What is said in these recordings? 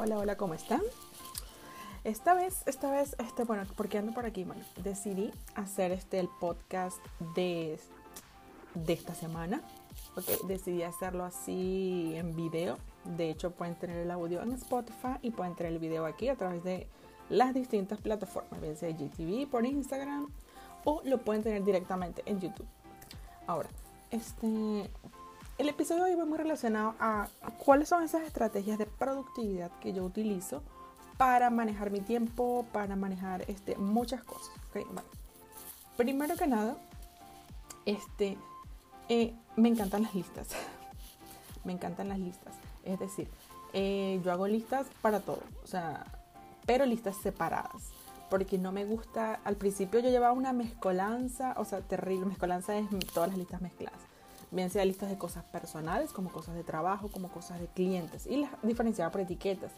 Hola, hola, ¿cómo están? Esta vez, esta vez, este, bueno, porque ando por aquí, bueno, decidí hacer este el podcast de, de esta semana. Okay, decidí hacerlo así en video. De hecho, pueden tener el audio en Spotify y pueden tener el video aquí a través de las distintas plataformas, bien sea GTV, por Instagram o lo pueden tener directamente en YouTube. Ahora, este, el episodio de hoy va muy relacionado a cuáles son esas estrategias de productividad que yo utilizo para manejar mi tiempo, para manejar este, muchas cosas. Primero que nada, este, eh, me encantan las listas. me encantan las listas. Es decir, eh, yo hago listas para todo, o sea, pero listas separadas. Porque no me gusta, al principio yo llevaba una mezcolanza, o sea, terrible, mezcolanza es todas las listas mezcladas bien sea listas de cosas personales, como cosas de trabajo, como cosas de clientes, y las diferenciaba por etiquetas.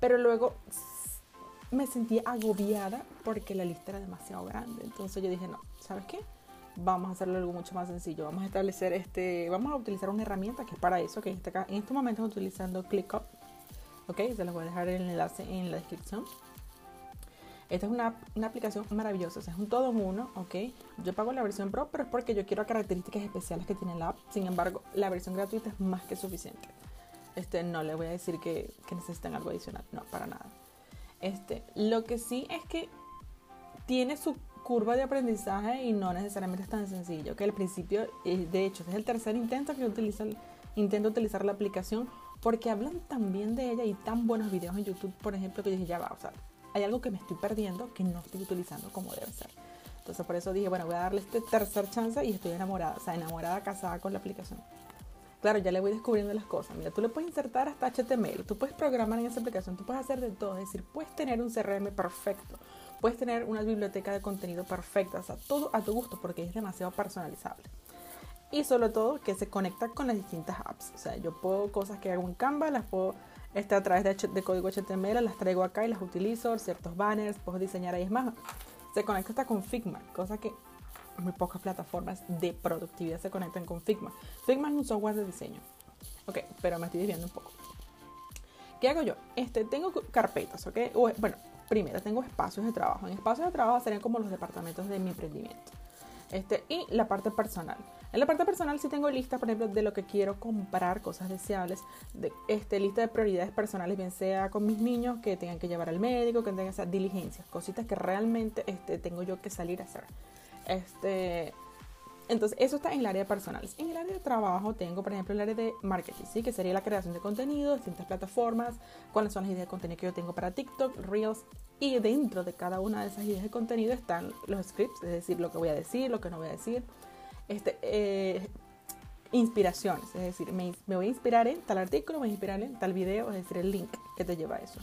Pero luego me sentí agobiada porque la lista era demasiado grande. Entonces yo dije, no, ¿sabes qué? Vamos a hacerlo algo mucho más sencillo. Vamos a establecer este, vamos a utilizar una herramienta que es para eso, que en este, en este momento estoy utilizando ClickUp. Ok, se los voy a dejar el enlace en la descripción. Esta es una, una, aplicación maravillosa, o sea, es un todo en uno, ¿ok? Yo pago la versión Pro, pero es porque yo quiero características especiales que tiene la app. Sin embargo, la versión gratuita es más que suficiente. Este, no le voy a decir que, que necesitan algo adicional, no, para nada. Este, lo que sí es que tiene su curva de aprendizaje y no necesariamente es tan sencillo. Que al principio, eh, de hecho, es el tercer intento que intento utilizar la aplicación porque hablan tan bien de ella y tan buenos videos en YouTube, por ejemplo, que dije, ya va, o sea, hay algo que me estoy perdiendo que no estoy utilizando como debe ser. Entonces por eso dije, bueno, voy a darle este tercer chance y estoy enamorada, o sea, enamorada, casada con la aplicación. Claro, ya le voy descubriendo las cosas. Mira, tú le puedes insertar hasta HTML, tú puedes programar en esa aplicación, tú puedes hacer de todo, es decir, puedes tener un CRM perfecto, puedes tener una biblioteca de contenido perfecta, o sea, todo a tu gusto porque es demasiado personalizable. Y sobre todo que se conecta con las distintas apps. O sea, yo puedo cosas que hago en Canva, las puedo este, a través de, código HTML, las traigo acá y las utilizo, ciertos banners, puedo diseñar ahí es más. Se conecta hasta con Figma, cosa que muy pocas plataformas de productividad se conectan con Figma. Figma es un software de diseño. Ok, pero me estoy desviando un poco. ¿Qué hago yo? Este, tengo carpetas, ¿ok? bueno, primero tengo espacios de trabajo. En espacios de trabajo serían como los departamentos de mi emprendimiento. Este, y la parte personal. En la parte personal sí tengo lista, por ejemplo, de lo que quiero comprar, cosas deseables, de, este, lista de prioridades personales, bien sea con mis niños que tengan que llevar al médico, que tengan hacer diligencias, cositas que realmente este, tengo yo que salir a hacer. Este, entonces, eso está en el área de personales. En el área de trabajo tengo, por ejemplo, el área de marketing, ¿sí? que sería la creación de contenido, distintas plataformas, cuáles son las ideas de contenido que yo tengo para TikTok, Reels, y dentro de cada una de esas ideas de contenido están los scripts, es decir, lo que voy a decir, lo que no voy a decir, este, eh, inspiraciones, es decir, me, voy a inspirar en tal artículo, me voy a inspirar en tal video, es decir, el link que te lleva a eso.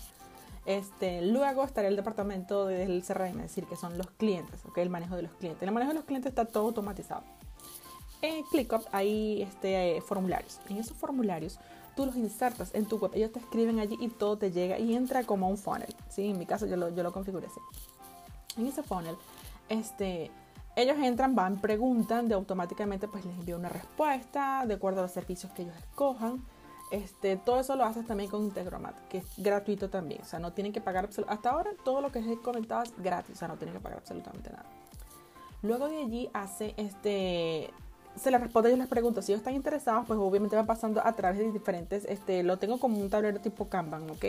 Este, luego estaría el departamento del CRM, es decir, que son los clientes, el manejo de los clientes. El manejo de los clientes está todo automatizado. En ClickUp hay este, formularios. En esos formularios tú los insertas en tu web, ellos te escriben allí y todo te llega y entra como un funnel. ¿sí? En mi caso yo lo, yo lo configuré así. En ese funnel, este, ellos entran, van, preguntan, de automáticamente pues les envío una respuesta de acuerdo a los servicios que ellos escojan. Este, todo eso lo haces también con Integromat, que es gratuito también. O sea, no tienen que pagar Hasta ahora todo lo que les he comentado es gratis, o sea, no tienen que pagar absolutamente nada. Luego de allí hace este. Se les responde y les pregunto si ellos están interesados, pues obviamente van pasando a través de diferentes, este, lo tengo como un tablero tipo Kanban, ¿ok?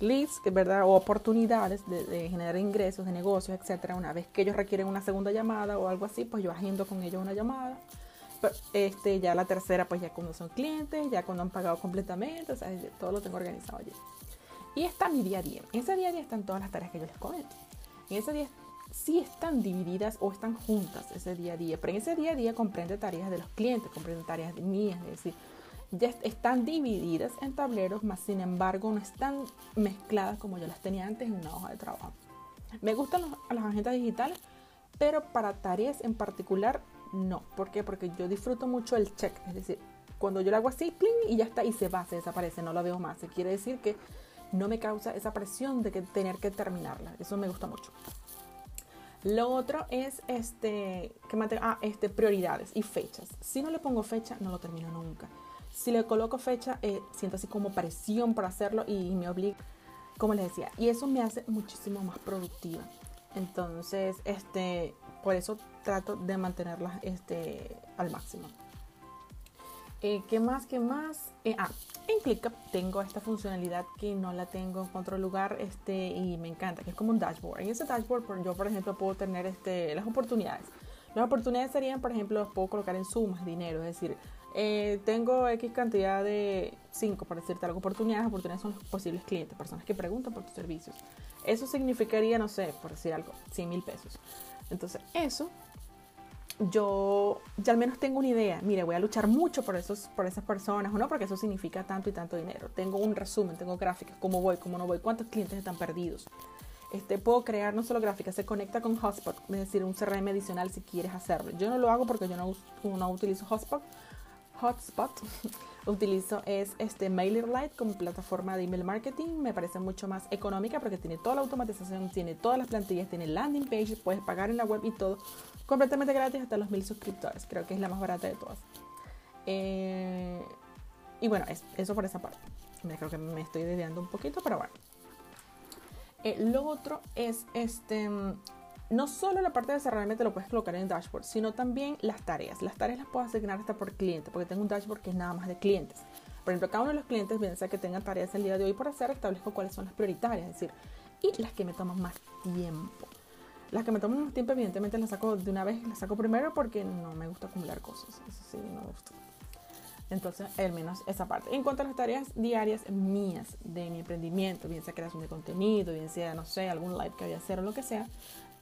Leads, ¿verdad? O oportunidades de, de, generar ingresos, de negocios, etcétera. Una vez que ellos requieren una segunda llamada o algo así, pues yo agendo con ellos una llamada este, ya la tercera, pues ya cuando son clientes, ya cuando han pagado completamente, o sea, todo lo tengo organizado allí. Y está mi día a día. En ese día a día están todas las tareas que yo les comento. En ese día sí están divididas o están juntas ese día a día, pero en ese día a día comprende tareas de los clientes, comprende tareas mías, es decir, ya están divididas en tableros, más sin embargo no están mezcladas como yo las tenía antes en una hoja de trabajo. Me gustan las agendas digitales, pero para tareas en particular no. ¿Por qué? Porque yo disfruto mucho el check. Es decir, cuando yo lo hago así, y ya está, y se va, se desaparece, no lo veo más. Se quiere decir que no me causa esa presión de que tener que terminarla. Eso me gusta mucho. Lo otro es este, que ah, este, prioridades y fechas. Si no le pongo fecha, no lo termino nunca. Si le coloco fecha, eh, siento así como presión por hacerlo y me obliga, como les decía, y eso me hace muchísimo más productiva. Entonces, este, por eso trato de mantenerlas este, al máximo. Eh, ¿Qué más? ¿Qué más? Eh, ah, en ClickUp tengo esta funcionalidad que no la tengo en otro lugar este, y me encanta, que es como un dashboard. En ese dashboard yo, por ejemplo, puedo tener este, las oportunidades. Las oportunidades serían, por ejemplo, puedo colocar en sumas dinero, es decir, eh, tengo X cantidad de 5, para decirte algo, oportunidades. Oportunidades son los posibles clientes, personas que preguntan por tus servicios. Eso significaría, no sé, por decir algo, 100 mil pesos. Entonces, eso yo ya al menos tengo una idea. Mire, voy a luchar mucho por, esos, por esas personas, ¿no? Porque eso significa tanto y tanto dinero. Tengo un resumen, tengo gráficas, cómo voy, cómo no voy, cuántos clientes están perdidos. Este, puedo crear no solo gráficas, se conecta con Hotspot, es decir, un CRM adicional si quieres hacerlo. Yo no lo hago porque yo no, no utilizo Hotspot, Hotspot utilizo es este MailerLite como plataforma de email marketing. Me parece mucho más económica porque tiene toda la automatización, tiene todas las plantillas, tiene landing page, puedes pagar en la web y todo completamente gratis hasta los mil suscriptores. Creo que es la más barata de todas. Eh, y bueno, eso por esa parte. Creo que me estoy desviando un poquito, pero bueno. Eh, lo otro es este no solo la parte de te lo puedes colocar en el dashboard, sino también las tareas. Las tareas las puedo asignar hasta por cliente, porque tengo un dashboard que es nada más de clientes. Por ejemplo, cada uno de los clientes, bien sea que tengan tareas el día de hoy por hacer, establezco cuáles son las prioritarias, es decir, y las que me toman más tiempo. Las que me toman más tiempo, evidentemente las saco de una vez, las saco primero porque no me gusta acumular cosas. Eso sí, no me gusta. Entonces, al menos esa parte. En cuanto a las tareas diarias mías de mi emprendimiento, bien sea creación de contenido, bien sea, no sé, algún live que voy a hacer o lo que sea,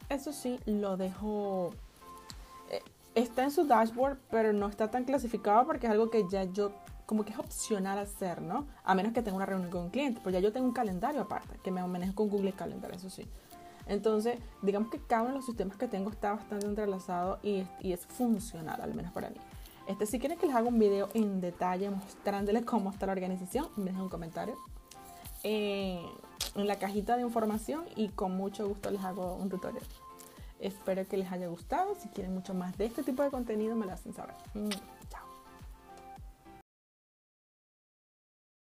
eso sí, lo dejo... Eh, está en su dashboard, pero no está tan clasificado porque es algo que ya yo como que es opcional hacer, ¿no? A menos que tenga una reunión con un cliente, pues ya yo tengo un calendario aparte, que me manejo con Google Calendar, eso sí. Entonces, digamos que cada uno de los sistemas que tengo está bastante entrelazado y, y es funcional, al menos para mí. Este, si quieren que les haga un video en detalle mostrándoles cómo está la organización, me dejen un comentario. Eh, en la cajita de información y con mucho gusto les hago un tutorial. Espero que les haya gustado. Si quieren mucho más de este tipo de contenido, me lo hacen saber. Mm.